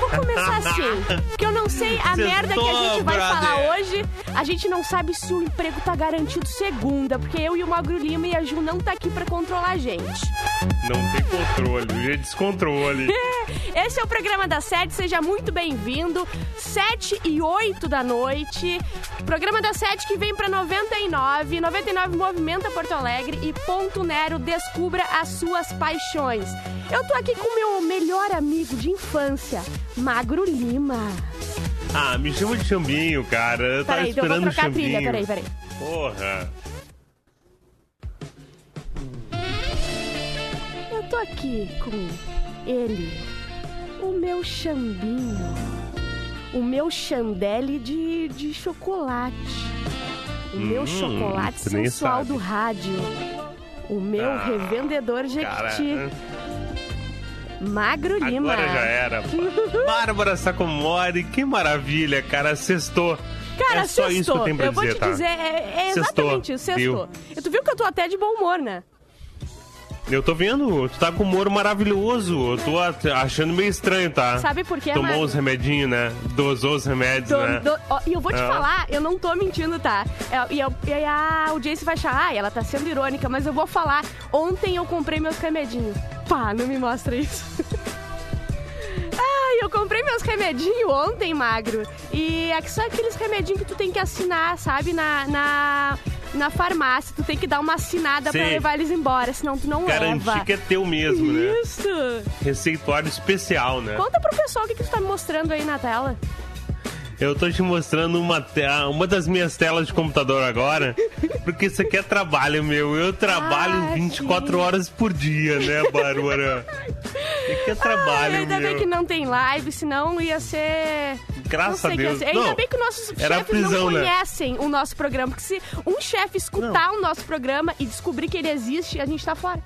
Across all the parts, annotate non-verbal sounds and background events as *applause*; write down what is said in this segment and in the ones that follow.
Vou começar assim, porque eu não sei a Sextou, merda que a gente vai brother. falar hoje. A gente não sabe se o emprego tá garantido segunda, porque eu e o Magro Lima e a Ju não tá aqui pra controlar a gente. Não tem controle, é descontrole. *laughs* Esse é o programa da Sete, seja muito bem-vindo. 7 e 8 da noite. Programa da Sete que vem pra 99. 99 movimenta Porto Alegre e Ponto Nero descubra as suas paixões. Eu tô aqui com o meu melhor amigo de infância, Magro Lima. Ah, me chama de chambinho, cara. Eu tava Peraí, então eu vou esperando o trocar a trilha, chambinho. peraí, peraí. Porra. Eu tô aqui com ele, o meu chambinho, o meu chandelle de, de chocolate, o meu Hum, chocolate tu nem sensual do rádio, o meu Ah, revendedor Jequiti, Magro Lima. agora já era. *laughs* Bárbara Sacomori, que maravilha, cara. Sextou. Cara, é só sextou. isso que eu tenho pra vou dizer, te tá? dizer, é, é exatamente isso, sextou. E tu viu que eu tô até de bom humor, né? Eu tô vendo, tu tá com humor maravilhoso. Eu tô achando meio estranho, tá? Sabe por quê, Tomou os remedinhos, né? Dosou os remédios, Do- né? do- ó, e eu vou te É. falar, eu não tô mentindo, tá? É, E, eu- e a audiência vai achar, ah, ela tá sendo irônica, mas eu vou falar. Ontem eu comprei meus remedinhos. Pá, não me mostra isso. *laughs* Ai, eu comprei meus remedinhos ontem, magro. E é que são aqueles remedinhos que tu tem que assinar, sabe? Na, na, na farmácia. Tu tem que dar uma assinada pra Sim. levar eles embora, senão tu não Garantir leva. que é teu mesmo, né? Isso! Receituário especial, né? Conta pro pessoal o que, que tu tá me mostrando aí na tela. Eu tô te mostrando uma, uma das minhas telas de computador agora, *laughs* porque isso aqui é trabalho, meu. Eu trabalho Ah, 24 sim. horas por dia, né, Bárbara? *laughs* Isso aqui é trabalho, ainda bem meu. que não tem live, senão ia ser. Graças não a que Deus. ser. Ainda Não, bem que nossos chefes prisão, não né? conhecem o nosso programa. Porque se um chefe escutar o nosso programa e descobrir que ele existe, a gente tá fora.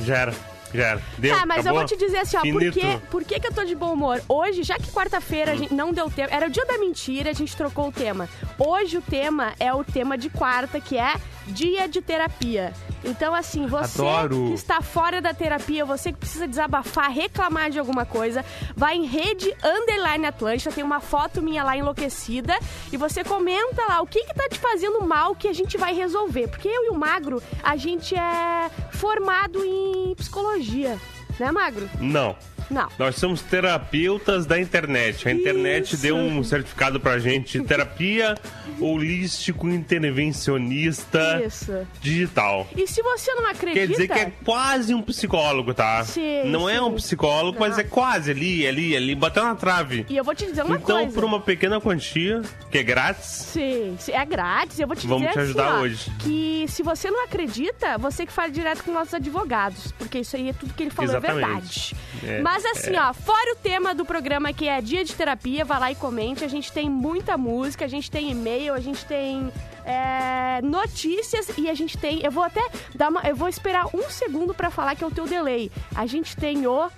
Já era, já era. Deu, tá, mas acabou? eu vou te dizer assim, ó, por Finito. que, por que, que eu tô de bom humor? Hoje, já que quarta-feira a gente não deu tempo, era o dia da mentira, a gente trocou o tema. Hoje o tema é o tema de quarta, que é dia de terapia. Então, assim, você Adoro. que está fora da terapia, você que precisa desabafar, reclamar de alguma coisa, vai em rede underline Atlântica, tem uma foto minha lá enlouquecida, e você comenta lá o que que tá te fazendo mal que a gente vai resolver. Porque eu e o Magro, a gente é formado em psicologia. Né, Magro? Não. Não. Nós somos terapeutas da internet. A internet Isso. deu um certificado pra gente de terapia *laughs* holístico intervencionista Isso. digital. E se você não acredita... Quer dizer que é quase um psicólogo, tá? Sim, Não é sim. um psicólogo, mas Não. é quase ali, ali, ali, bateu na trave. E eu vou te dizer uma então, coisa. por uma pequena quantia, que é grátis, Sim, é grátis. Eu vou te Vamos dizer te ajudar assim, ó, hoje. que se você não acredita, você que fala direto com nossos advogados, porque isso aí é tudo que ele falou é Exatamente. verdade. É, Mas assim, ó, fora o tema do programa que é dia de terapia, vá lá e comente. A gente tem muita música, a gente tem e-mail, a gente tem é, notícias e a gente tem. Eu vou até dar uma. Eu vou esperar um segundo pra falar que é o teu delay. A gente tem o.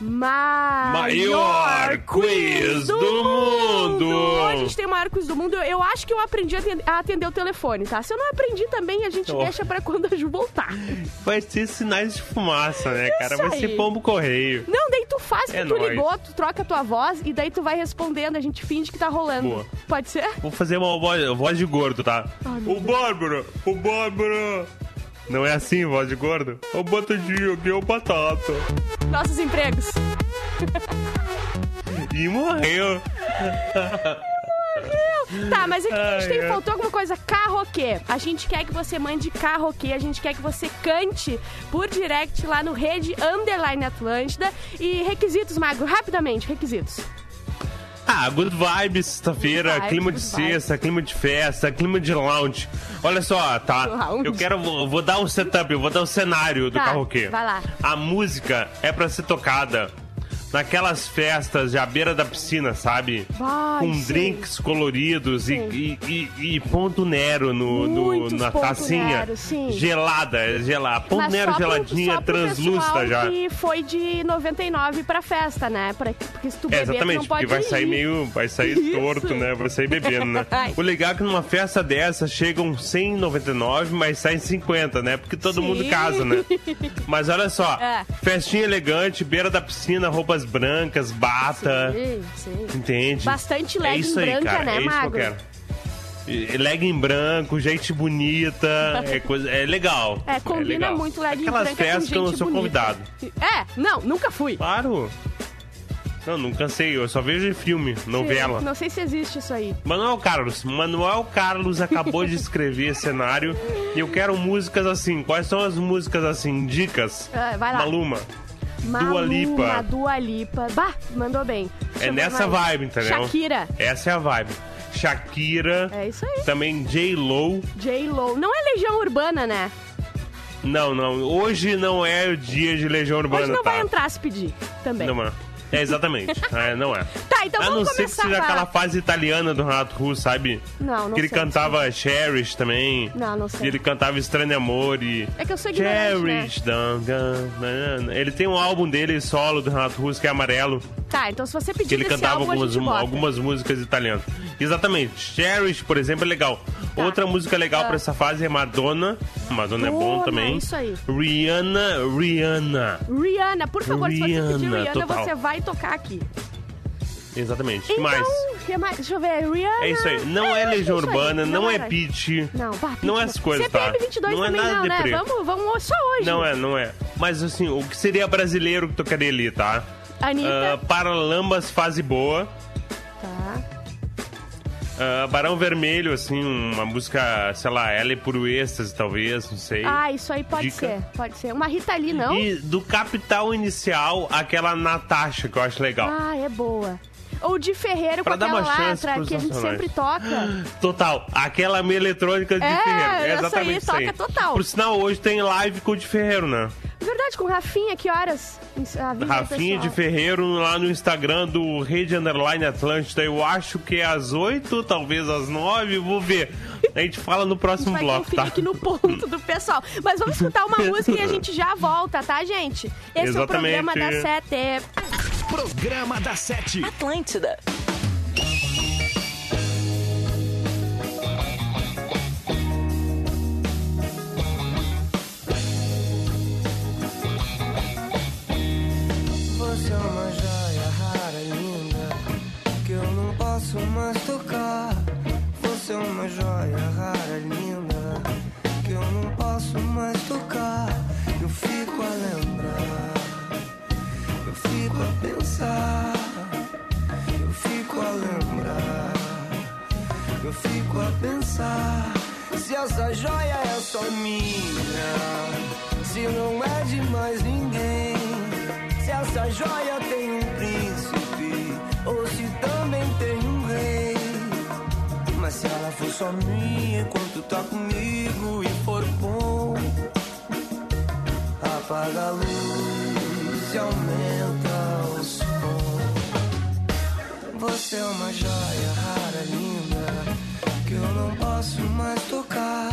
Maior, quiz do mundo. Hoje a gente tem o maior quiz do mundo. Eu, eu acho que eu aprendi a atender, a atender o telefone, tá? Se eu não aprendi também, a gente Oh. deixa pra quando a Ju voltar. vai ser sinais de fumaça, né, cara? Vai aí. ser pombo correio. Não, daí tu faz que É tu nóis. ligou, tu troca a tua voz e daí tu vai respondendo, a gente finge que tá rolando. Boa. Pode ser? Vou fazer uma voz, voz de gordo, tá? Ai, o Bárbara, o Bárbara. Não é assim, voz de gordo? Ô, batadinho, aqui é o batata. Nossos empregos. E morreu. Tá, mas aqui a gente tem, ai. faltou alguma coisa. Karaokê. A gente quer que você mande karaokê, a gente quer que você cante por direct lá no Rede Underline Atlântida. E requisitos, Magro, rapidamente, requisitos. Ah, good vibes, sexta-feira, clima de sexta, clima de festa, clima de lounge. Olha só, tá? Lounge. Eu quero, vou, vou dar um setup, eu vou dar o cenário do Tá, karaokê. vai lá. A música é pra ser tocada naquelas festas à beira da piscina, sabe? Vai, Com sim. drinks coloridos e, e, e- e ponto Nero no, no- na tacinha. Nero, sim. Gelada, gelada. Ponto Mas Nero geladinha, pro translúcida já. que foi de 99 pra festa, né? Pra- porque se tu É, beber, tu exatamente, não pode porque vai sair dirigir. meio. Vai sair *laughs* Isso. torto, né? Vai sair bebendo, né? O legal é que numa festa dessa chegam 199, mas saem 50, né? Porque todo Sim. mundo casa, né? *laughs* Mas olha só, É. festinha elegante, beira da piscina, roupas brancas, bata. Sim, sim. Entende? Bastante é legging isso aí, branca, cara, né, é isso Magro? que eu quero. Legging branco, gente bonita, *laughs* é, coisa, é legal. É, combina legal. muito legging Aquelas branca com festas que eu não gente sou bonita. convidado. É, não, nunca fui. Claro. Não, nunca sei, eu só vejo em filme, novela. Não sei se existe isso aí. Manuel Carlos. Manuel Carlos acabou de escrever cenário e eu quero músicas assim. Quais são as músicas assim? Dicas. Ah, vai lá. Maluma. Maluma, Lipa. Dua Lipa. Bah, mandou bem. Deixa É eu ver nessa mais. vibe, entendeu? Shakira. Essa é a vibe. Shakira. É isso aí. Também J-Lo. J-Lo. Não é Legião Urbana, né? Não, não. Hoje não é o dia de Legião Urbana, Hoje não tá? vai entrar se pedir também. Não é. É, exatamente. *laughs* É, não é. Tá, então a vamos não ser que começar. seja aquela fase italiana do Renato Russo, sabe? Não, não Que ele sei, cantava Cherish também. Não, não sei. E ele cantava Estranho Amor e... É que eu sou né? Cherish, go- Ele tem um álbum dele solo do Renato Russo que é amarelo. Tá, então se você pedir Que ele cantava álbum, a algumas, algumas músicas italianas. Exatamente. Cherish, por exemplo, é legal. Tá. Outra música legal Ah. pra essa fase é Madonna. Madonna é bom também. isso aí. Rihanna, Rihanna. Rihanna, por favor, se você pedir Rihanna, Rihanna, total. você vai tocar aqui. Exatamente. que Então, mais? que mais? Deixa eu ver, Rihanna. É isso aí. Não é, acho Legião aí. Urbana, não, é era. Pitch. Não, Pitch Não é essas coisas, tá? CPM 22 Não é também nada não, né? deprê. Vamos, vamos só hoje. Não é, não é. Mas assim, o que seria brasileiro que tocaria ali, tá? Anitta. Ah, Paralamas Fase Boa. Tá. Ah, Barão Vermelho, assim, uma música, sei lá, ela é puro êxtase, talvez, não sei. Ah, isso aí pode Dica. ser, pode ser. Uma Rita Lee, não? E do Capital Inicial, aquela Natasha, que eu acho legal. Ah, é boa. Ou de Ferreiro Pra com dar aquela pros que a gente sempre toca. *gasps* Total, aquela meia eletrônica de É, Ferreiro. É essa exatamente aí isso aí. toca total. Por sinal, hoje tem live com o de Ferreiro, né? Verdade, com Rafinha, que horas? Aí, Rafinha de. Ferreiro lá no Instagram do Rede Underline Atlântida. Eu acho que é às 8, talvez às 9, vou ver. A gente fala no próximo vai bloco, tá? aqui no *laughs* ponto do pessoal. Mas vamos escutar uma *laughs* música e a gente já volta, tá, gente? Esse Exatamente. é o programa da Sete. Programa da Sete. Atlântida. Você é uma joia rara, linda, que eu não posso mais tocar. Você é uma joia fico a pensar. Se essa joia é só minha, se não é de mais ninguém. Se essa joia tem um príncipe, ou se também tem um rei. Mas se ela for só minha enquanto tá comigo e for bom, apaga a luz e aumenta o som. Você é uma joia rara, que eu não posso mais tocar.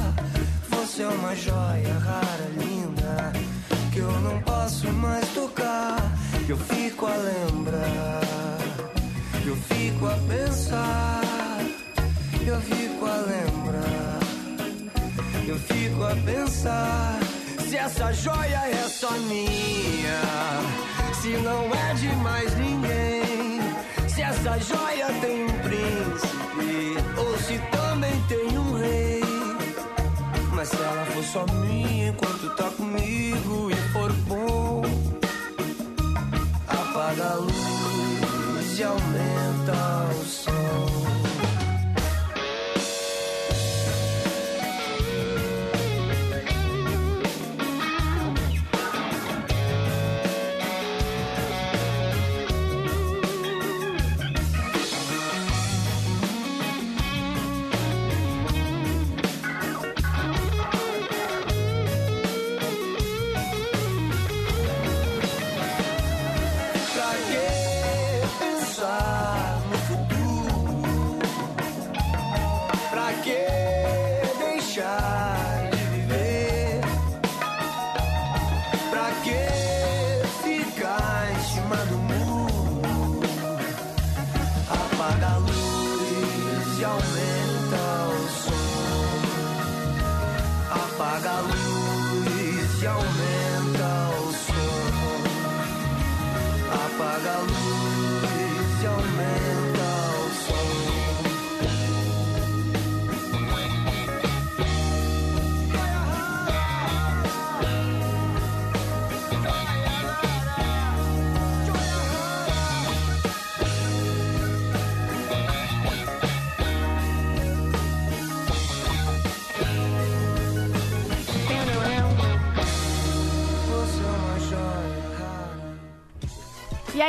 Você é uma joia rara, linda, que eu não posso mais tocar. Eu fico a lembrar, eu fico a pensar, eu fico a lembrar, eu fico a pensar. Se essa joia é só minha, se não é de mais ninguém. Essa joia tem um príncipe, ou se também tem um rei. Mas se ela for só minha enquanto tá comigo e for bom, apaga a luz e aumenta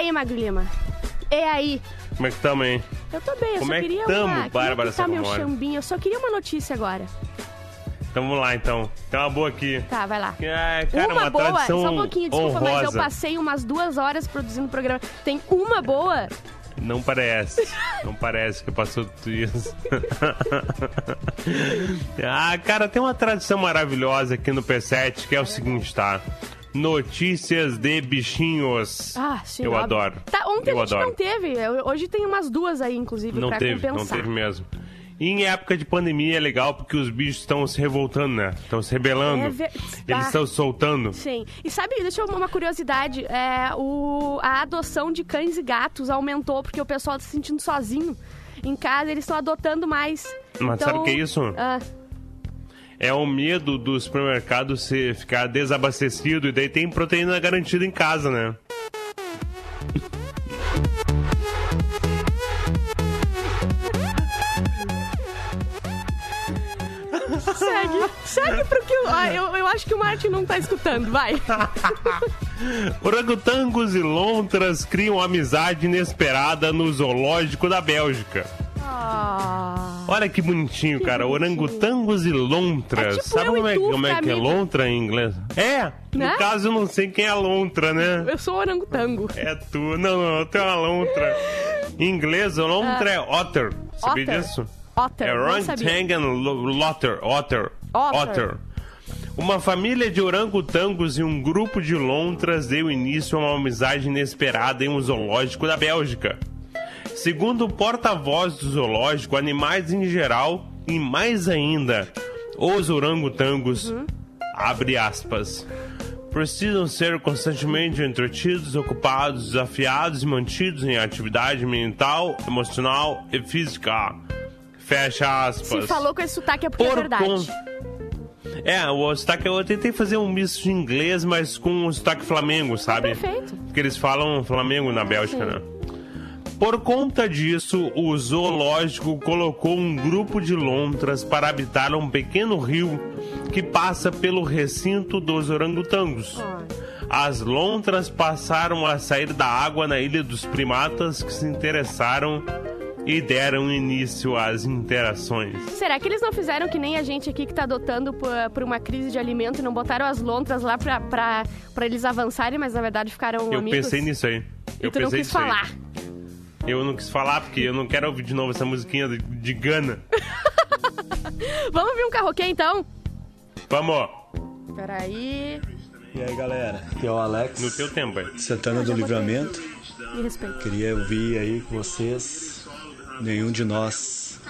aí, Magro Lima? E aí? Como é que tamo, hein? Eu tô bem, eu Como só é que queria tamo, uma... Bárbara botar meu chambinho. Eu só queria uma notícia agora. Então vamos lá, então. Tem uma boa aqui. Tá, vai lá. É, cara, uma, uma, boa, só um pouquinho, desculpa, mas eu honrosa. passei umas duas horas produzindo o programa. Tem uma boa? Não parece. Não parece que passou tudo isso. *laughs* ah, cara, tem uma tradição maravilhosa aqui no P7 que é o seguinte, tá? Notícias de bichinhos. Ah, sim. Eu adoro. Tá, ontem Eu a gente adoro. não teve. Hoje tem umas duas aí, inclusive, Não pra teve, não compensar. teve mesmo. E em época de pandemia é legal porque os bichos estão se revoltando, né? Estão se rebelando. É ver- Eles Ah. estão soltando. Sim. E sabe, deixa eu uma curiosidade. É, o, a adoção de cães e gatos aumentou porque o pessoal tá se sentindo sozinho. Em casa, eles estão adotando mais. Mas Então, sabe o que é isso? ah, É o medo do supermercado se ficar desabastecido e daí tem proteína garantida em casa, né? segue. segue pro que. Ah, eu, eu acho que o Martin não tá escutando. Vai. *laughs* Orangotangos e lontras criam amizade inesperada no zoológico da Bélgica. Ah. Olha que bonitinho, Que cara. bonitinho. Orangotangos e lontras. É tipo Sabe eu como é, tu, como é que é lontra em inglês? É! Né? No caso, eu não sei quem é a lontra, né? Eu sou orangotango. É tu. Não, não, tu é uma lontra. Em inglês, a lontra é otter. Sabia Otter. disso? Otter, É lo- lotter. Otter. Otter. Uma família de orangotangos e um grupo de lontras deu início a uma amizade inesperada em um zoológico da Bélgica. Segundo o porta-voz do zoológico, animais em geral e mais ainda os orangotangos, Uhum. abre aspas, precisam ser constantemente entretidos, ocupados, desafiados e mantidos em atividade mental, emocional e física. Fecha aspas. Se falou com esse sotaque é porque é Por verdade. conta- É, o sotaque, eu tentei fazer um misto de inglês, mas com um sotaque flamengo, sabe? perfeito. Porque eles falam flamengo na Bélgica, Sim. né? Por conta disso, o zoológico colocou um grupo de lontras para habitar um pequeno rio que passa pelo recinto dos orangotangos. As lontras passaram a sair da água na Ilha dos Primatas que se interessaram e deram início às interações. Será que eles não fizeram que nem a gente aqui que tá adotando por, por uma crise de alimento e não botaram as lontras lá pra eles avançarem, mas na verdade ficaram Eu amigos? pensei nisso aí. E Eu tu não pensei quis nisso aí. Eu não quis falar porque eu não quero ouvir de novo essa musiquinha de, de Gana. *laughs* Vamos ver um carroquê então? Vamos, Peraí. E aí galera, aqui é o Alex, no teu tempo aí. Santana do Livramento. Me respeita. Queria ouvir aí com vocês, nenhum de nós.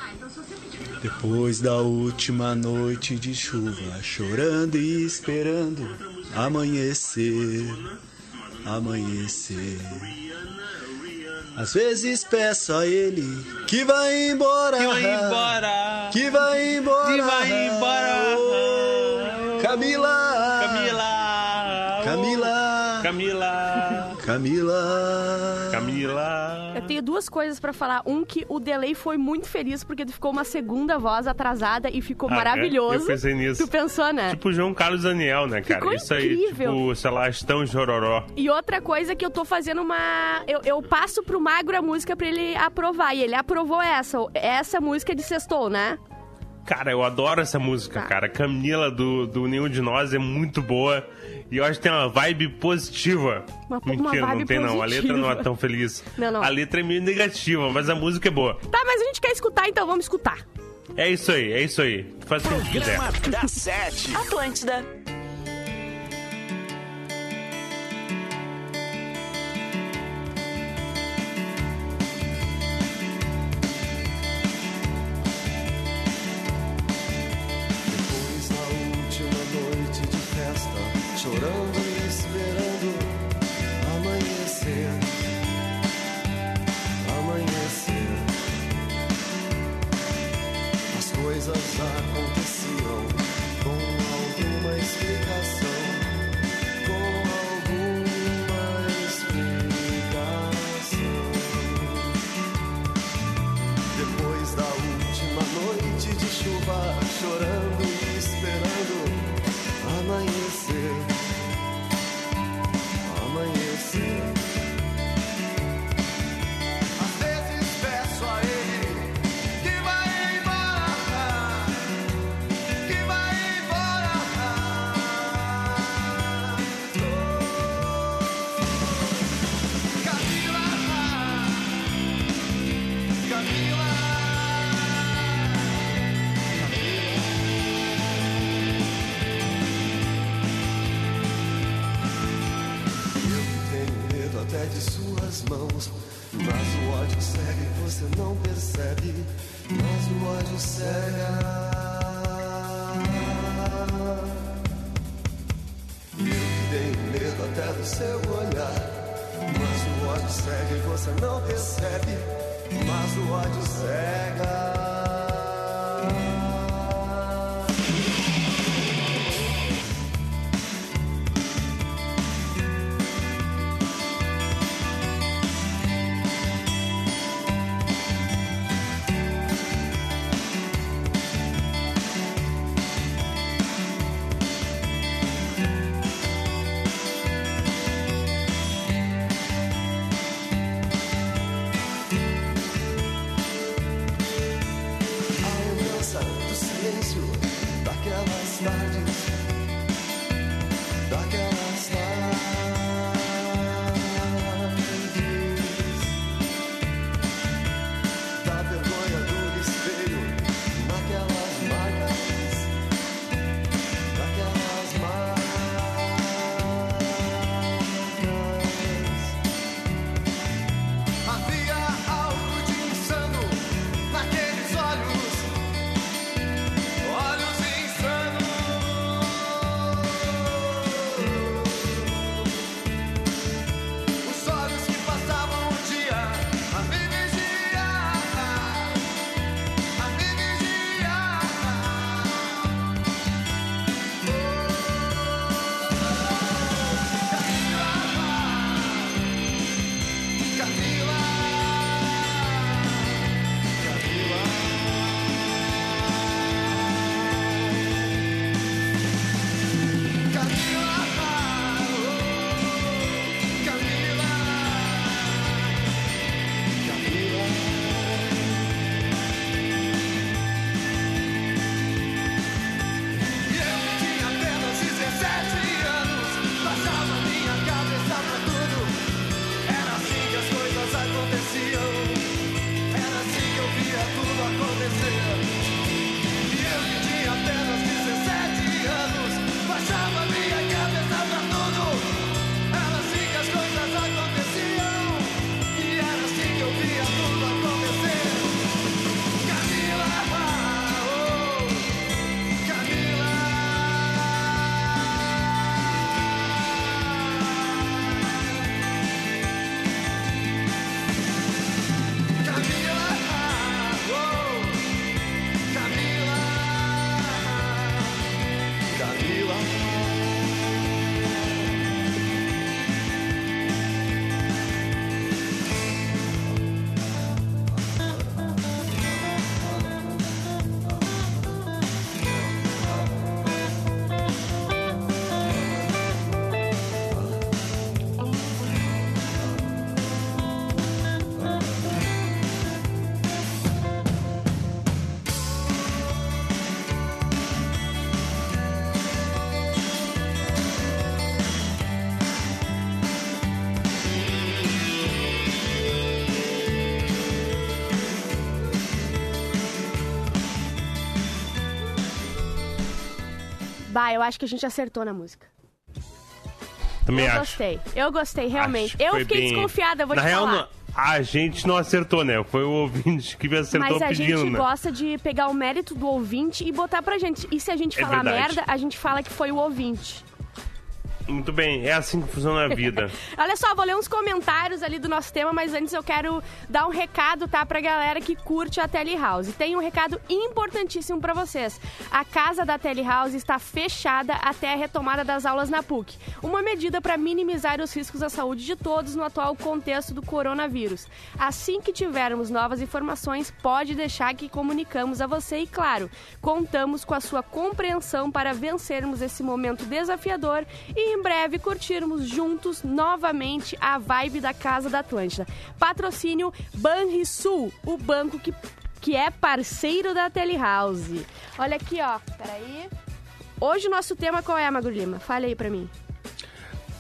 Depois da última noite de chuva, chorando e esperando amanhecer, amanhecer. Às vezes peço a ele que vai embora, que vai embora, que vai embora, que vai embora. Camila, Camila! Camila, Camila! Camila. Camila! Eu tenho duas coisas pra falar. Um, que o delay foi muito feliz porque tu ficou uma segunda voz atrasada e ficou Ah, é? maravilhoso. Eu pensei nisso. Tu pensou, né? Tipo João Carlos Daniel, né, cara? Ficou Isso aí, incrível. tipo, sei lá, estão chororó. E outra coisa que eu tô fazendo uma. Eu, eu passo pro Magro a música pra ele aprovar. E ele aprovou essa. Essa música de sextou, né? Cara, eu adoro essa música, Tá. cara. Camila do, do Nenhum de Nós é muito boa. E eu acho que tem uma vibe positiva. Uma- uma Mentira, vibe não tem não. A letra não é positiva. tão feliz. *laughs* Não, não. A letra é meio negativa, mas a música é boa. Tá, mas a gente quer escutar, então vamos escutar. É isso aí, é isso aí. Faz o que quiser. Programa da Sete. Atlântida. de suas mãos. Mas o ódio cega e você não percebe. Mas o ódio cega. Eu tenho medo até do seu olhar. Mas o ódio cega e você não percebe. Mas o ódio cega. Bah, eu acho que a gente acertou na música. Também eu acho. gostei. Eu gostei, realmente. Eu fiquei bem- desconfiada, vou Na te real, falar. não- a gente não acertou, né? Foi o ouvinte que acertou Mas a pedindo, gente né? gosta de pegar o mérito do ouvinte e botar pra gente. E se a gente É falar verdade. merda, a gente fala que foi o ouvinte. Muito bem, é assim que funciona a vida. *laughs* Olha só, vou ler uns comentários ali do nosso tema, mas antes eu quero dar um recado, tá, pra galera que curte a Telehouse. Tem um recado importantíssimo pra vocês. A casa da Telehouse está fechada até a retomada das aulas na PUC. Uma medida para minimizar os riscos à saúde de todos no atual contexto do coronavírus. Assim que tivermos novas informações, pode deixar que comunicamos a você e, claro, contamos com a sua compreensão para vencermos esse momento desafiador e em breve curtirmos juntos novamente a vibe da Casa da Atlântida. Patrocínio Banrisul, o banco que, que é parceiro da Telehouse. Olha aqui, ó. Peraí. Hoje o nosso tema qual é, Magro Lima? Fale aí pra mim.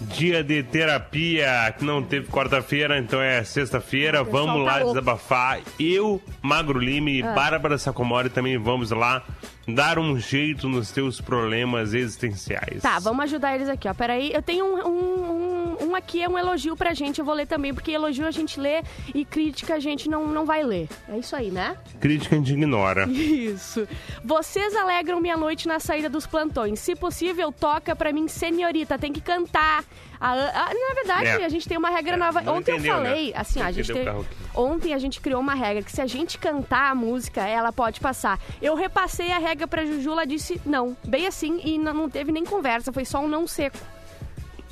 Dia de terapia, que não teve quarta-feira, então é sexta-feira. Vamos tá lá louco. desabafar. Eu, Magro Lima e Ah. Bárbara Sacomori também vamos lá dar um jeito nos teus problemas existenciais. Tá, vamos ajudar eles aqui, ó. Peraí, eu tenho um, um, um, um um aqui é um elogio pra gente, eu vou ler também, porque elogio a gente lê e crítica a gente não, não vai ler. É isso aí, né? Crítica a gente ignora. *laughs* Isso. Vocês alegram minha noite na saída dos plantões. Se possível, toca pra mim, senhorita, tem que cantar. A- a- na verdade, É. a gente tem uma regra É, nova. Ontem entendeu, eu né? falei, assim, Não a gente tem-. Ontem a gente criou uma regra que se a gente cantar a música, ela pode passar. Eu repassei a regra pra Juju, ela disse não. Bem assim, e não não teve nem conversa, foi só um não seco.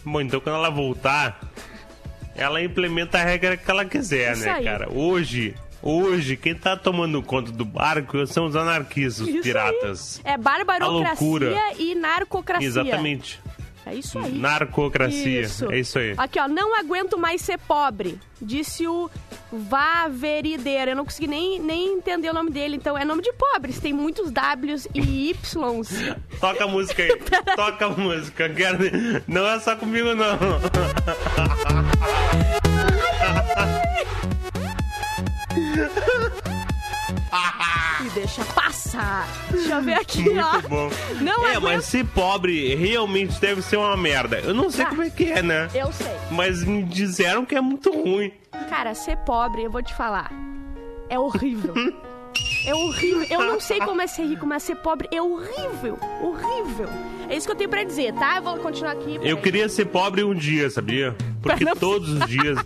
Bom, então quando ela voltar, ela implementa a regra que ela quiser, Isso né, aí. cara? Hoje, hoje, quem tá tomando conta do barco são os anarquistas, os piratas. É A loucura. barbarocracia e narcocracia. Exatamente. É isso aí. Narcocracia. Isso. É isso aí. Aqui, ó, não aguento mais ser pobre, disse o Vaverideiro. Eu não consegui nem, nem entender o nome dele, então é nome de pobres, tem muitos Ws e Ys. *laughs* Toca a música aí. *laughs* Toca a música. Não é só comigo, não. *laughs* *laughs* E deixa passar. Deixa eu ver aqui, ó. Muito bom. Não é, aguento. mas ser pobre realmente deve ser uma merda. Eu não sei Ah. como é que é, né? Eu sei. Mas me disseram que é muito ruim. Cara, ser pobre, eu vou te falar, é horrível. *laughs* É horrível. Eu não sei como é ser rico, mas ser pobre é horrível. Horrível. É isso que eu tenho pra dizer, tá? Eu vou continuar aqui. Eu peraí. queria ser pobre um dia, sabia? *laughs* Porque todos os dias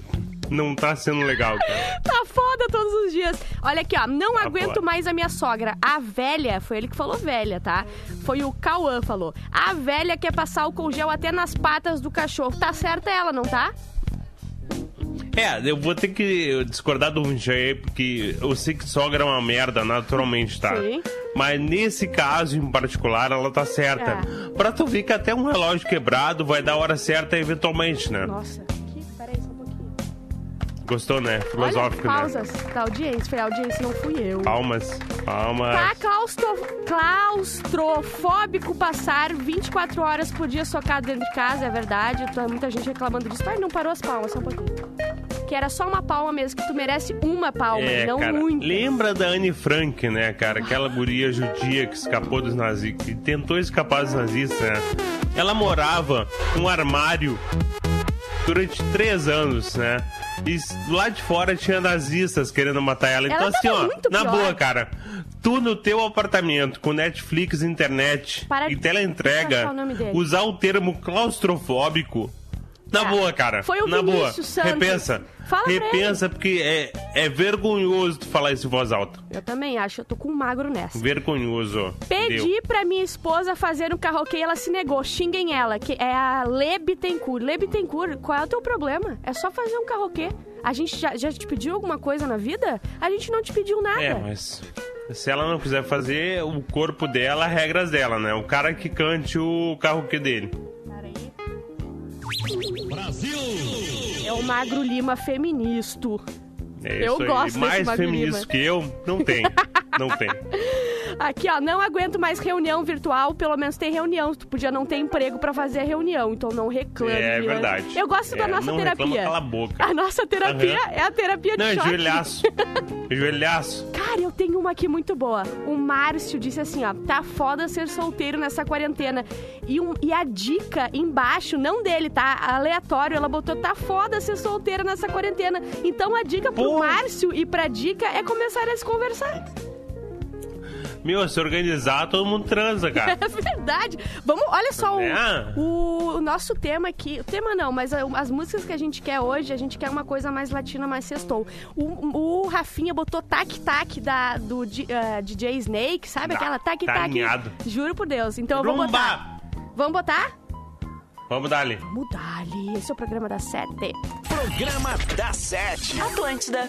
não tá sendo legal, cara. Tá foda todos os dias. Olha aqui, ó. Não aguento foda. mais a minha sogra. A velha, foi ele que falou velha, tá? Foi o Cauã falou. A velha quer passar o congel até nas patas do cachorro. Tá certa ela, não tá? É, eu vou ter que discordar do Michel porque eu sei que sogra é uma merda, naturalmente, tá? Sim. Mas nesse caso em particular, ela tá certa. É. Pra tu ver que até um relógio quebrado vai dar a hora certa eventualmente, né? Nossa. Gostou, né? Olha, Filosófico, né? pausas da audiência. Foi a audiência, não fui eu. Palmas. Palmas. Tá claustro... claustrofóbico passar 24 horas por dia socado dentro de casa, é verdade. Tá muita gente reclamando disso. Ai, não parou as palmas, só um pouquinho. Que era só uma palma mesmo, que tu merece uma palma, É, não cara, muitas. lembra da Anne Frank, né, cara? Aquela guria judia que escapou dos nazistas, que tentou escapar dos nazistas, né? Ela morava num armário durante três anos, né? E lá de fora tinha nazistas querendo matar ela. Então, Ela assim, ó, na pior. boa, cara, tu no teu apartamento, com Netflix, internet Para e teleentrega, usar o termo claustrofóbico. Na É. boa, cara. Foi o Na boa. Santos. Repensa. Fala Repensa, porque é, é vergonhoso tu falar isso em voz alta. Eu também acho, eu tô com um magro nessa. Vergonhoso. Pedi Deu. pra minha esposa fazer um karaokê e ela se negou. Xinguem ela, que é a Bittencourt. Lê Bittencourt, qual é o teu problema? É só fazer um karaokê. A gente já, já te pediu alguma coisa na vida? A gente não te pediu nada. É, mas se ela não quiser fazer, o corpo dela, regras dela, né? O cara que cante o karaokê dele. É o Magro Lima feminista. É Eu aí. gosto desse Mais feminista que eu, não tem. *laughs* não tem. Aqui, ó, não aguento mais reunião virtual, pelo menos tem reunião. Tu podia não ter emprego pra fazer a reunião, então não reclame. É né? verdade. Eu gosto da É, nossa não terapia. reclama, cala a boca. A nossa terapia Aham. é a terapia de Não, é choque. joelhaço. *laughs* joelhaço. Cara, eu tenho uma aqui muito boa. O Márcio disse assim, ó, tá foda ser solteiro nessa quarentena. E, um- e a dica embaixo, não dele, tá? Aleatório, ela botou, tá foda ser solteira nessa quarentena. Então a dica pro Pô. Márcio e pra dica é começar a se conversar. Meu, se organizar, todo mundo transa, cara. *laughs* É verdade. Vamos, olha só o, É. o, o nosso tema aqui. O tema não, mas a- as músicas que a gente quer hoje, a gente quer uma coisa mais latina, mais sextou. O, o Rafinha botou Tac Tac da, do Di- ah, DJ Snake, sabe? Tá- Aquela Tac tá Tac. alinhado. Juro por Deus. Então eu vou Rumba! botar. Vamos botar? Vamos dar ali. Vamos dar ali. Esse é o programa da Sete. Programa da Sete. Atlântida.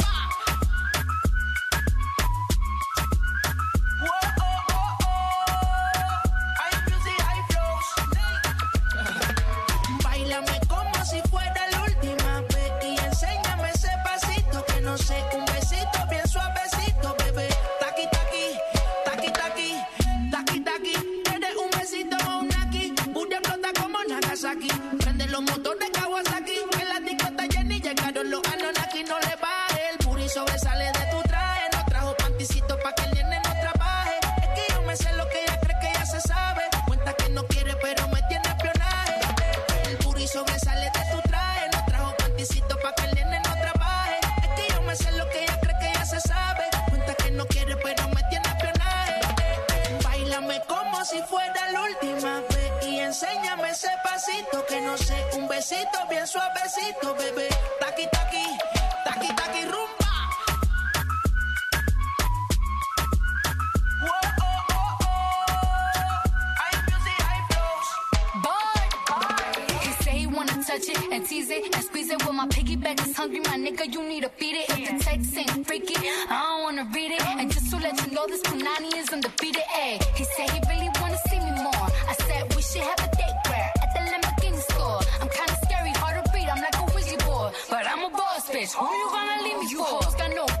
No sé, un besito bien suavecito, bebé. Taqui, taqui, taqui, taqui, rumba. Whoa, oh, oh, oh. Touch it and tease it and squeeze it. When my piggyback is hungry, my nigga, you need to feed it. If the text ain't freaky, I don't wanna read it. And just to let you know, this Punani bitch. Who you gonna leave me you for? hoes got no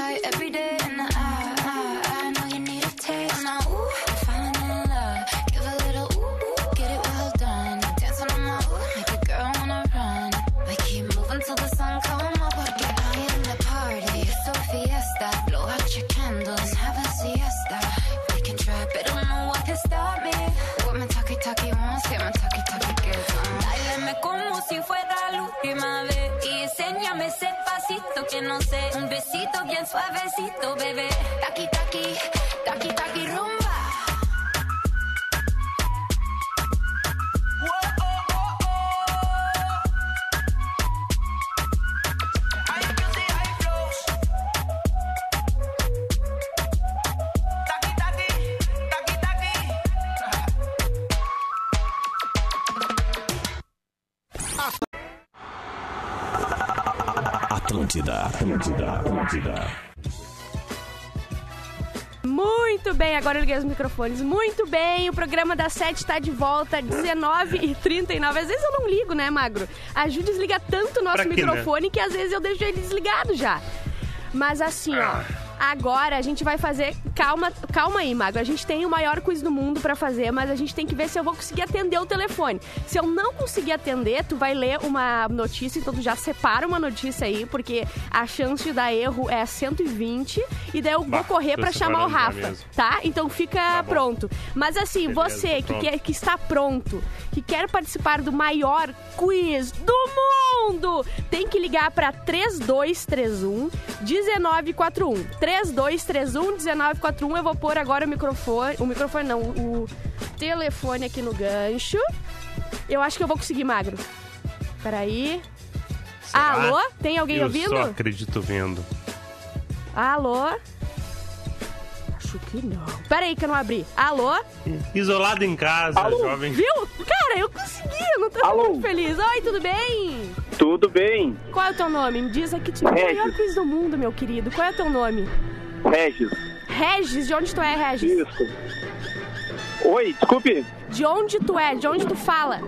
every un besito bien suavecito, bebé. Taquita Atlântida. Muito bem, agora eu liguei os microfones. Muito bem, o programa da Sete tá de volta, 19h39. Às vezes eu não ligo, né, Magro? A Ju desliga tanto o nosso Pra quê, microfone que às vezes eu deixo ele desligado já. Mas assim, ó, agora a gente vai fazer. Calma, calma aí, Magro. A gente tem o maior quiz do mundo pra fazer, mas a gente tem que ver se eu vou conseguir atender o telefone. Se eu não conseguir atender, tu vai ler uma notícia, então tu já separa uma notícia aí, porque a chance de dar erro é 120, e daí eu vou Bah, correr tô pra chamar o Rafa, tá? Então fica Tá pronto. Mas assim, Beleza, você que, pronto. quer, que está pronto, que quer participar do maior quiz do mundo, tem que ligar para 3231 1941. 3231 1941. Eu vou pôr agora o microfone, o microfone não, o telefone aqui no gancho. Eu acho que eu vou conseguir, magro. Peraí. Será? Alô? Tem alguém eu ouvindo? só acredito vendo. Alô? Acho que não. Peraí que eu não abri. Alô? Isolado em casa, jovem. Viu? Cara, eu consegui, eu não tô Alô? muito feliz. Oi, tudo bem? Tudo bem, Qual é o teu nome? Me diz aqui, tu é o Regis. maior quiz do mundo, meu querido. Qual é o teu nome? Regis. Regis, de onde tu é, Regis? Isso. Oi, desculpe. De onde tu é? De onde tu fala?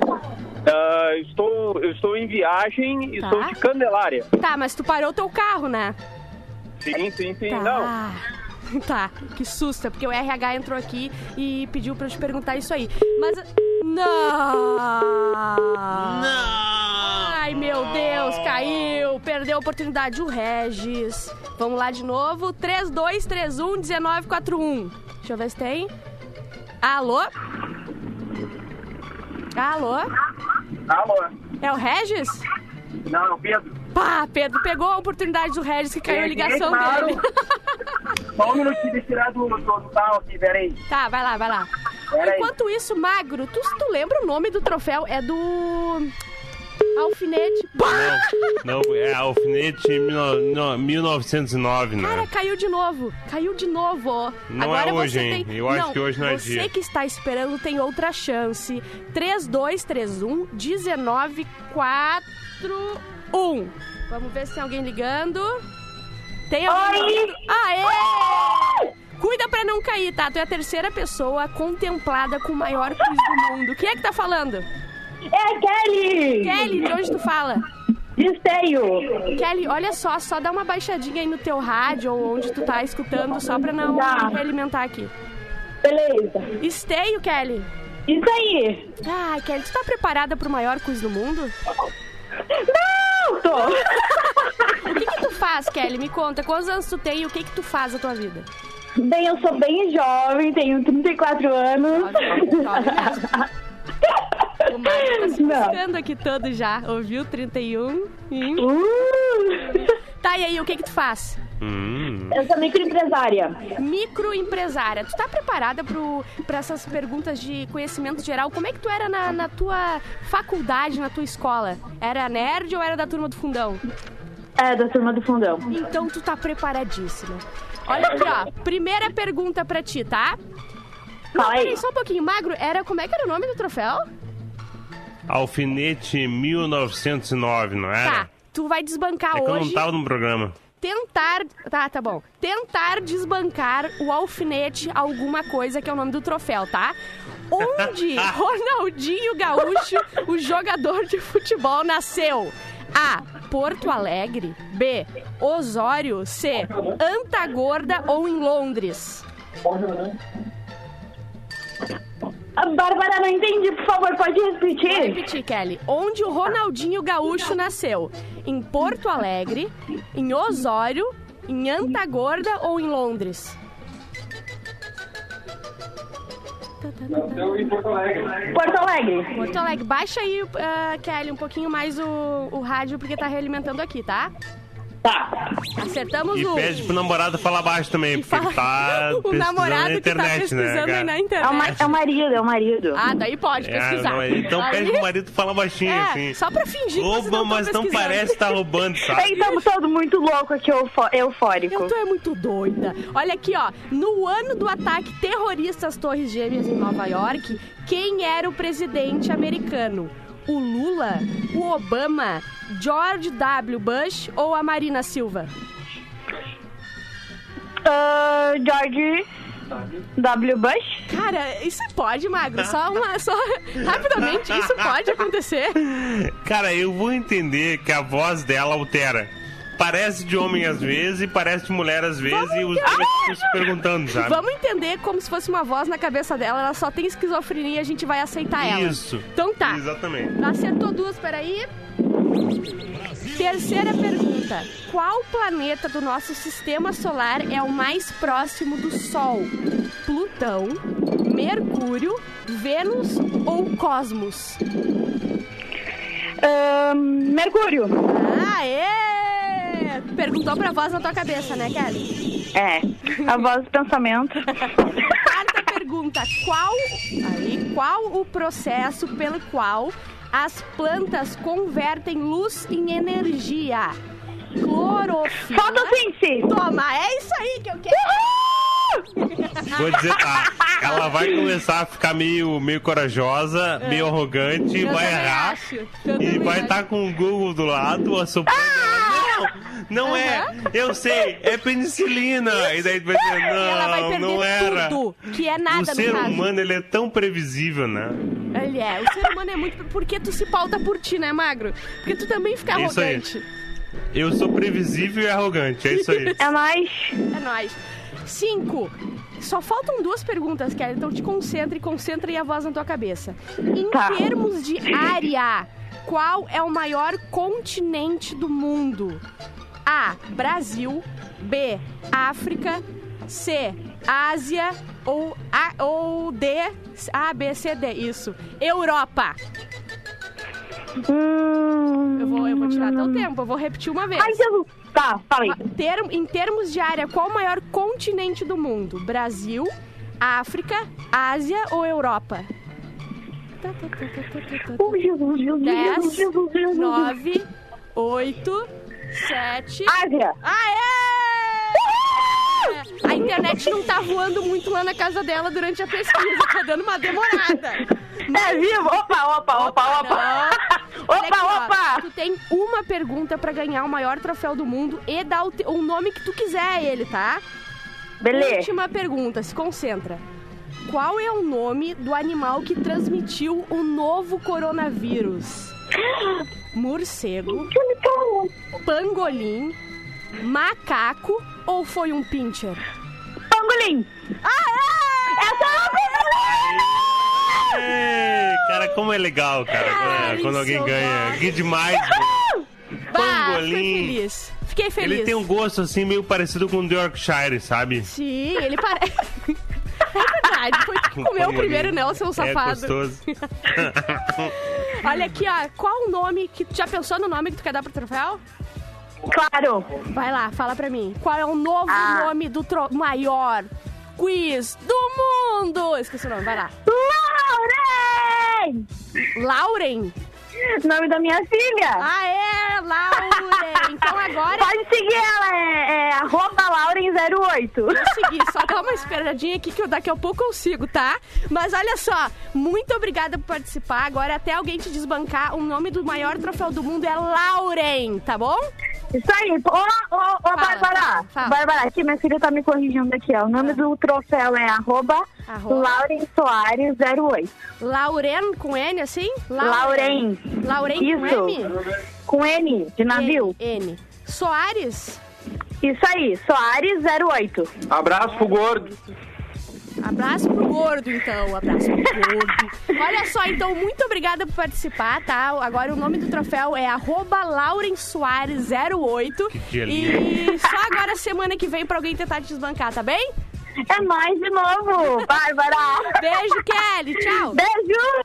Eu estou, eu estou em viagem e Tá. sou de Candelária. Tá, mas tu parou teu carro, né? Sim, sim, sim. Tá. Não. *laughs* Tá, que susto, é porque o RH entrou aqui e pediu pra eu te perguntar isso aí. Mas. Não! Não! Ai, meu Deus, caiu! Perdeu a oportunidade o Regis. Vamos lá de novo. 3231 1941. Deixa eu ver se tem. Alô? Alô? Alô? É o Regis? Não, Pedro. Pá, Pedro pegou a oportunidade do Regis que caiu a ligação dele. *laughs* Só um minutinho de tirar do, do, do tal aqui, peraí. tá, vai lá, vai lá. Peraí. Enquanto isso, Magro, tu, tu lembra o nome do troféu? É do. Alfinete. Não, não, é alfinete mil- no- 1909, né? Cara, caiu de novo. Caiu de novo. ó. Não Agora é hoje, você hein? tem... Eu acho que hoje não é você dia. que está esperando tem outra chance. 3231 1941. Vamos ver se tem alguém ligando. Tem alguém ligando? Aê! Cuida pra não cair. tá? Tu é a terceira pessoa contemplada com o maior quiz do mundo. Quem é que tá falando? É a Kelly! Kelly, de onde tu fala? Esteio! Kelly, olha só, só dá uma baixadinha aí no teu rádio ou onde tu tá escutando, só pra não Tá. realimentar aqui. Beleza. Esteio, Kelly. Isso aí! Ai, Kelly, tu tá preparada pro maior quiz do mundo? Não! Tô! *laughs* O que faz, Kelly? Me conta, quantos anos tu tem e o que que tu faz na tua vida? Bem, eu sou bem jovem, tenho 34 anos. Jovem, jovem mesmo. *laughs* O Mário tá se Não. buscando aqui todo já, ouviu? 31. Hum. Uh, Tá, e aí, o que que tu faz? Hum. eu sou microempresária. Microempresária. Tu tá preparada pro, pra essas perguntas de conhecimento geral? Como é que tu era na, na tua faculdade, na tua escola? Era nerd ou era da turma do fundão? É, da turma do fundão. Então tu tá preparadíssima. Olha aqui, ó. Primeira pergunta pra ti, tá? Não, Fala aí. peraí, só um pouquinho. Magro, era, como é que era o nome do troféu? Alfinete 1909, não era? Tá. Tu vai desbancar É que eu não hoje. tava no programa. Tentar. Tá, tá bom. Tentar desbancar o alfinete alguma coisa que é o nome do troféu, tá? Onde *laughs* Ronaldinho Gaúcho, o jogador de futebol, nasceu? A. Porto Alegre. B. Osório. C. Antagorda ou em Londres? A Bárbara, não entendi, por favor, pode Vou repetir? repetir, Kelly. Onde o Ronaldinho Gaúcho nasceu? Em Porto Alegre, em Osório, em Antagorda ou em Londres? Porto Alegre. Porto Alegre. Baixa aí, ah, Kelly, um pouquinho mais o, o rádio, porque tá realimentando aqui, tá? Tá. Acertamos E o... pede pro namorado falar baixo também, porque ele tá *laughs* o namorado na internet, que tá pesquisando né, aí cara? na É o, internet. ma- é o marido, é o marido. Ah, daí pode É, pesquisar. não, então Aí- pede pro marido falar baixinho, É, assim. só pra fingir que vocês Rouba, não mas estão não parece estar roubando, *laughs* sabe? Estamos todos muito loucos aqui, eufórico. Eu tô é muito doida. Olha aqui, ó. No ano do ataque terrorista às Torres Gêmeas em Nova York, quem era o presidente americano? O Lula, o Obama, George W. Bush ou a Marina Silva? Ah, George W. Bush? Cara, isso pode, Magro. Só uma. Só. Rapidamente, isso pode acontecer. Cara, eu vou entender que a voz dela altera. Parece de homem às vezes e parece de mulher às vezes e os dois ficam se perguntando, sabe? Vamos entender como se fosse uma voz na cabeça dela. Ela só tem esquizofrenia e a gente vai aceitar ela. Isso. Então tá. Exatamente. Acertou duas, peraí. Terceira pergunta. Qual planeta do nosso sistema solar é o mais próximo do Sol? Plutão, Mercúrio, Vênus ou Cosmos? Ah, Mercúrio. Aê! Perguntou pra voz na tua cabeça, né, Kelly? É. A voz do pensamento. *laughs* Quarta pergunta. Qual, aí, qual o processo pelo qual as plantas convertem luz em energia? Clorofila. Fotossíntese. Toma, é isso aí que eu quero. Vou dizer, tá. Ela vai começar a ficar meio, meio corajosa, meio arrogante, É. Eu vai errar. E vai estar com o Google do lado, assoprando. ela. Não, não é. Eu sei, é penicilina. E daí tu vai dizer, E ela vai não, perder não era. tudo, que é O nada no ser humano, ele é tão previsível, né? Ele é. O ser humano é muito... Porque tu se pauta por ti, né, Magro? Porque tu também fica Isso arrogante. Eu sou previsível e arrogante, é isso aí. *laughs* É nóis. É nóis. Cinco. Só faltam duas perguntas, Kelly. Então te concentre, concentra aí a voz na tua cabeça. Em Tá. termos de área, qual é o maior continente do mundo? A. Brasil. B. África. C. Ásia. Ou, A, ou D. A, B, C, D. Isso. Europa. Hum... Eu vou, eu vou tirar teu tempo. Eu vou repetir uma vez. Ai, Jesus. Tá, fala aí. Term- em termos de área, qual o maior continente do mundo? Brasil, África, Ásia ou Europa? Oh, Jesus, Jesus, Dez, Jesus, Jesus, Jesus. Nove, oito, sete. Ásia. Aê! A internet não tá voando muito lá na casa dela durante a pesquisa, tá dando uma demorada. É vivo? Opa, opa, opa, opa. Opa, *laughs* ó, opa. Tu tem uma pergunta pra ganhar o maior troféu do mundo e dar o, te- o nome que tu quiser a ele, tá? Beleza. Última pergunta, se concentra. Qual é o nome do animal que transmitiu o novo coronavírus? Morcego, pangolim, macaco ou foi um pincher? Pangolim! Ah, Essa Ei, cara, como é legal, cara, Ai, quando alguém ganha. Que demais. é! Bah, Pangolim. feliz. Fiquei feliz. Ele tem um gosto assim meio parecido com o do Yorkshire, sabe? Sim, ele parece... *laughs* É verdade, foi que comeu o primeiro, né, o seu É safado. gostoso. *laughs* Olha aqui, ó, qual o nome que... Tu já pensou no nome que tu quer dar pro troféu? Claro. Vai lá, fala pra mim. Qual é o novo Ah. nome do maior quiz do mundo? Esqueci o nome, vai lá. Lauren! Lauren. Nome da minha filha. Ah, é, Lauren. Então agora... Pode seguir ela, é, é arroba Lauren08. Vou seguir, só dá uma esperadinha aqui que eu daqui a pouco eu sigo, tá? Mas olha só, muito obrigada por participar. Agora até alguém te desbancar, o nome do maior troféu do mundo é Lauren, tá bom? Isso aí. Ô, ô, ô, Bárbara. Bárbara, aqui minha filha tá me corrigindo aqui, ó. O nome do troféu é arroba, Arroba. Lauren Soares 08. Lauren com N, assim? Lauren. Lauren com Isso. M? Com N, de navio. N. N. Soares? Isso aí, Soares 08. Abraço pro gordo. Abraço pro gordo, então. Abraço pro gordo. *laughs* Olha só, então, muito obrigada por participar, tá? Agora o nome do troféu é arroba Lauren Soares 08. dia E só agora semana que vem pra alguém tentar te desbancar, tá bem? É mais de novo, Bárbara. Beijo, Kelly. Tchau. Beijo.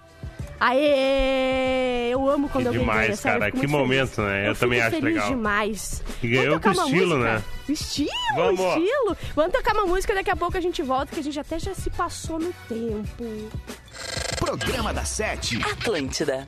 Aê! Eu amo quando Que alguém ganha, demais, sério, cara. Que momento, feliz. né? Eu fico também acho feliz legal. demais. E ganhou com estilo, música? né? Estilo, Vamos. estilo. Vamos tocar uma música, daqui a pouco a gente volta, que a gente até já se passou no tempo. Programa da Sete. Atlântida.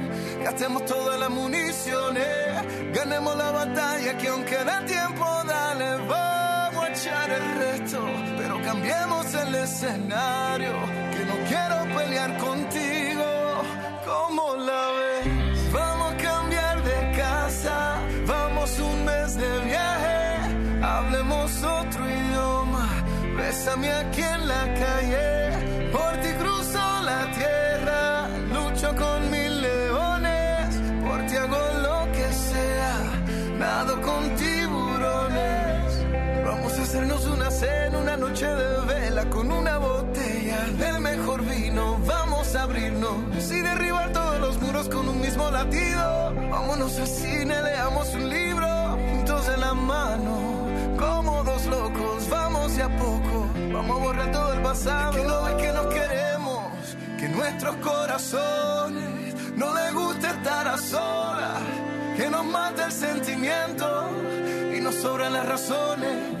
Gastemos todas las municiones, ganemos la batalla que aunque da tiempo, dale, vamos a echar el resto, pero cambiemos el escenario, que no quiero pelear contigo, como la ves. Vamos a cambiar de casa, vamos un mes de viaje, hablemos otro idioma, bésame aquí en la calle, con una botella del mejor vino. Vamos a abrirnos y derribar todos los muros con un mismo latido. Vámonos al cine, leamos un libro juntos en la mano. Como dos locos, vamos de a poco. Vamos a borrar todo el pasado. que no ves que nos queremos, que nuestros corazones no les gusta estar a solas. Que nos mata el sentimiento y nos sobran las razones.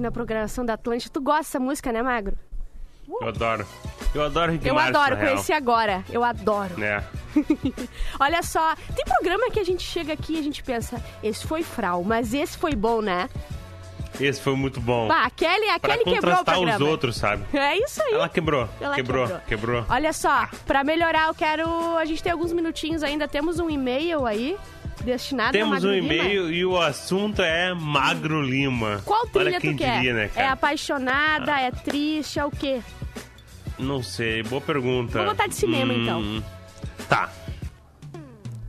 Na programação da Atlântica. Tu gosta dessa música, né, Magro? Eu adoro. Eu adoro Rick Eu Martin, adoro, conheci agora. Eu adoro. É. *laughs* Olha só, tem programa que a gente chega aqui e a gente pensa, esse foi frau, mas esse foi bom, né? Esse foi muito bom. Bah, a Kelly, a pra Kelly quebrou o contrastar os programa. outros, sabe? *laughs* É isso aí. Ela quebrou. Ela quebrou, quebrou. quebrou. Olha só, pra melhorar, eu quero. A gente tem alguns minutinhos ainda. Temos um e-mail aí destinado Temos um e-mail e o assunto é Magro Lima. Qual trilha Olha quem tu quer? diria, né, é apaixonada, é triste, é o quê? Não sei, boa pergunta. Vou botar de cinema, então. Hum, Tá.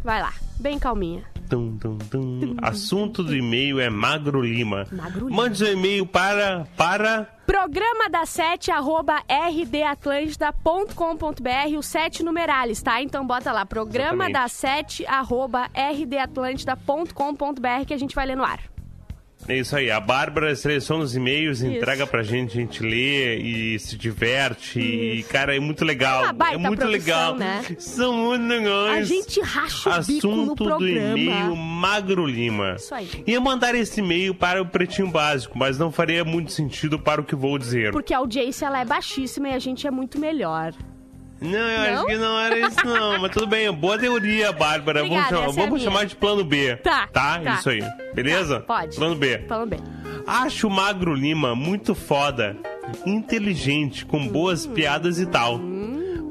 Vai lá, bem calminha. Tum, tum, tum. Assunto do e-mail é Magro Lima. Magro Lima. Mande seu e-mail para para Programa da 7, arroba rdatlântida.com.br, o 7 numerales, tá? Então bota lá, programa Exatamente. da 7, arroba rdatlântida.com.br que a gente vai ler no ar. É isso aí, a Bárbara seleciona os e-mails, Isso. entrega pra gente, a gente lê e se diverte. E, cara, é muito legal. É é muito produção, legal. né? São muito legais. A gente racha o bico no Assunto do programa. e-mail Magro Lima. Isso aí. Ia mandar esse e-mail para o Pretinho Básico, mas não faria muito sentido para o que vou dizer. Porque a audiência ela é baixíssima e a gente é muito melhor. Não, eu Não? acho que não era isso não, mas tudo bem. Boa teoria, Bárbara. Obrigada, vamos chamar, é vamos minha. chamar de plano B. Tá, Tá? tá. Isso aí. Beleza? Tá, pode. Plano B. Falando bem. Acho o Magro Lima muito foda, inteligente, com boas Hum. piadas e tal.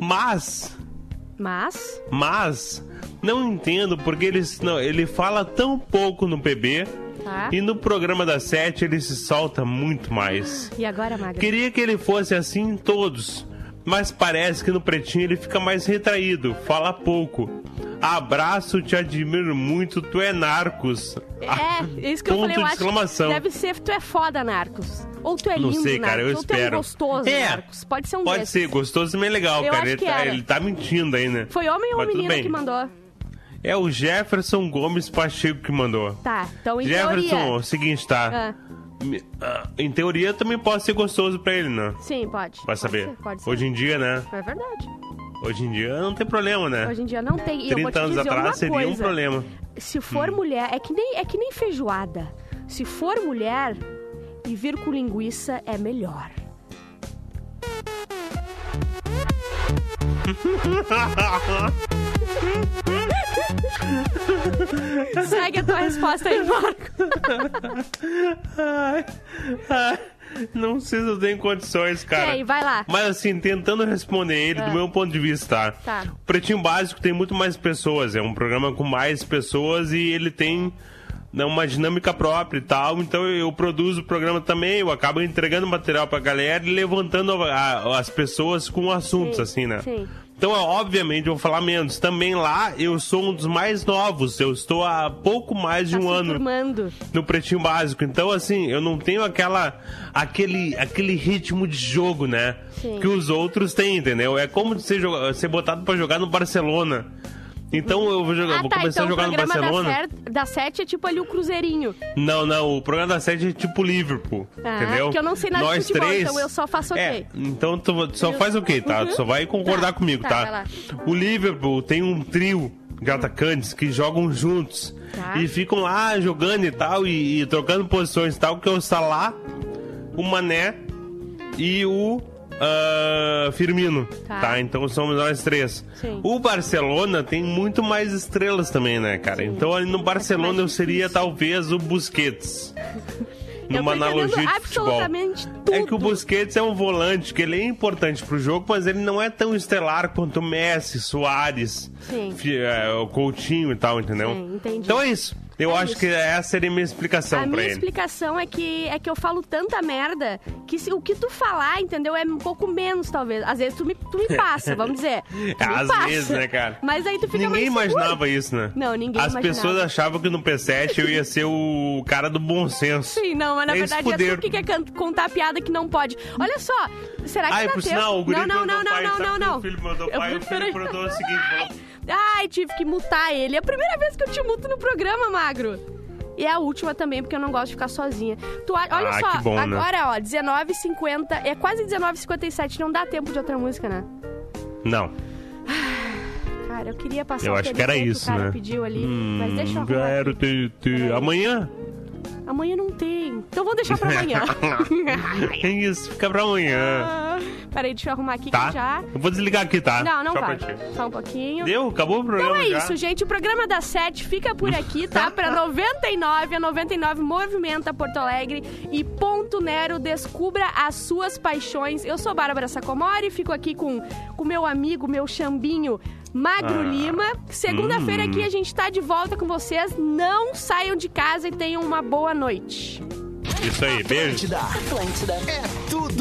Mas, Mas, mas, não entendo porque ele, não, ele fala tão pouco no PB tá? e no programa da Sete ele se solta muito mais. E agora, Magra? Queria que ele fosse assim em todos, mas parece que no Pretinho ele fica mais retraído, fala pouco. Abraço, te admiro muito, tu é narcos. É, é isso que eu Ponto falei, eu de exclamação. deve ser tu é foda, Narcos. Ou tu é Não lindo, sei, cara, eu Narcos. Ou tu é um espero. gostoso, É, Narcos. Pode ser um Pode desses. ser, gostoso também é legal, Eu cara. Ele tá, era. ele tá mentindo aí, né? Foi homem ou menina que mandou? É o Jefferson Gomes Pacheco que mandou. Tá, então em Jefferson, teoria... o seguinte, tá? Ah, Em teoria também pode ser gostoso pra ele, né? sim, pode. Vai Pode saber. ser, pode ser. Hoje em dia, né? É verdade. Hoje em dia não tem problema, né? Hoje em dia não tem. E eu vou 30 te anos atrás seria um coisa. problema. Se for mulher, é que, nem, é que nem feijoada. Se for mulher e vir com linguiça, é melhor. *laughs* Segue a tua resposta aí, Marco. Ai, ai, não sei se eu tenho condições, cara. Tem, vai lá. Mas assim, tentando responder ele do meu ponto de vista, tá? Tá. O Pretinho Básico tem muito mais pessoas, é um programa com mais pessoas e ele tem né, uma dinâmica própria e tal. Então eu produzo o programa também, eu acabo entregando material pra galera e levantando a- a- as pessoas com assuntos, Sim, assim, né? sim. Então, é, obviamente, eu vou falar menos. Também lá, eu sou um dos mais novos. Eu estou há pouco mais de Tá um se ano turmando. no pretinho básico. Então, assim, eu não tenho aquela aquele, aquele ritmo de jogo, né? Sim. Que os outros têm, entendeu? É como ser, ser botado pra jogar no Barcelona. Então eu vou, jogar, Ah, vou tá. começar Então a o jogar no Barcelona. da, Ser- da Sete é tipo ali o Cruzeirinho. Não, não, o programa da sede é tipo Liverpool, Ah, entendeu? porque eu não sei nada de Nós futebol, três... então eu só faço ok. É, então tu tu só faz o quê, tá? Tu só vai concordar Tá, comigo, tá, tá? O Liverpool tem um trio de atacantes que jogam juntos Tá. e ficam lá jogando e tal e, e trocando posições e tal, que é o Salah, o Mané e o ah, Firmino, Tá. tá. Então somos nós três. Sim. O Barcelona tem muito mais estrelas também, né, cara? Então ali no Barcelona eu seria talvez o Busquets. *laughs* Numa analogia de futebol. tudo. É que o Busquets é um volante, que ele é importante pro jogo, mas ele não é tão estelar quanto o Messi, Soares, Sim. É, o Coutinho e tal, entendeu? Sim, entendi. Então é isso. Eu É acho isso. que essa seria a minha explicação A pra minha ele. explicação é que, é que eu falo tanta merda que se, o que tu falar, entendeu, é um pouco menos, talvez. Às vezes tu me, tu me *laughs* passa, vamos dizer. Às passa. vezes, né, cara? Mas aí tu fica Ninguém mais seguro. imaginava isso, né? Não, ninguém As imaginava. pessoas achavam que no P7 eu ia ser o cara do bom senso. Sim, não, mas na Eles verdade é fuderam. tu que quer contar piada que não pode. Olha só, será que Ai, dá por tempo? sinal, o guri não, não, não, não, não, não, não. O filho mandou pai, o filho mandou o seguinte, falou... Ai, tive que mutar ele. É a primeira vez que eu te muto no programa, Magro. E é a última também, porque eu não gosto de ficar sozinha. Tu, olha Ah, só, que bom, né? agora, ó, 19h50, é quase 19h57, não dá tempo de outra música, né? Não. Cara, eu queria passar Eu acho que era isso, o cara né? pediu ali, Hum, mas deixa eu arrumar quero te, te... Amanhã? Amanhã não tem. Então vamos deixar pra amanhã. *laughs* É isso, fica pra amanhã. Ah, Peraí, deixa eu arrumar aqui Tá? que já. Eu vou desligar aqui, tá? Não, não Só vai. Só um pouquinho. Deu? Acabou o programa Então é já? isso, gente. O programa da Sete fica por aqui, tá? Pra *laughs* 99, a 99 movimenta Porto Alegre e Ponto Nero descubra as suas paixões. Eu sou Bárbara Sacomori, fico aqui com o meu amigo, meu chambinho Magro Ah. Lima. Segunda-feira Hum. aqui a gente tá de volta com vocês. Não saiam de casa e tenham uma boa noite. Isso aí, beijo. Atlântida. É tudo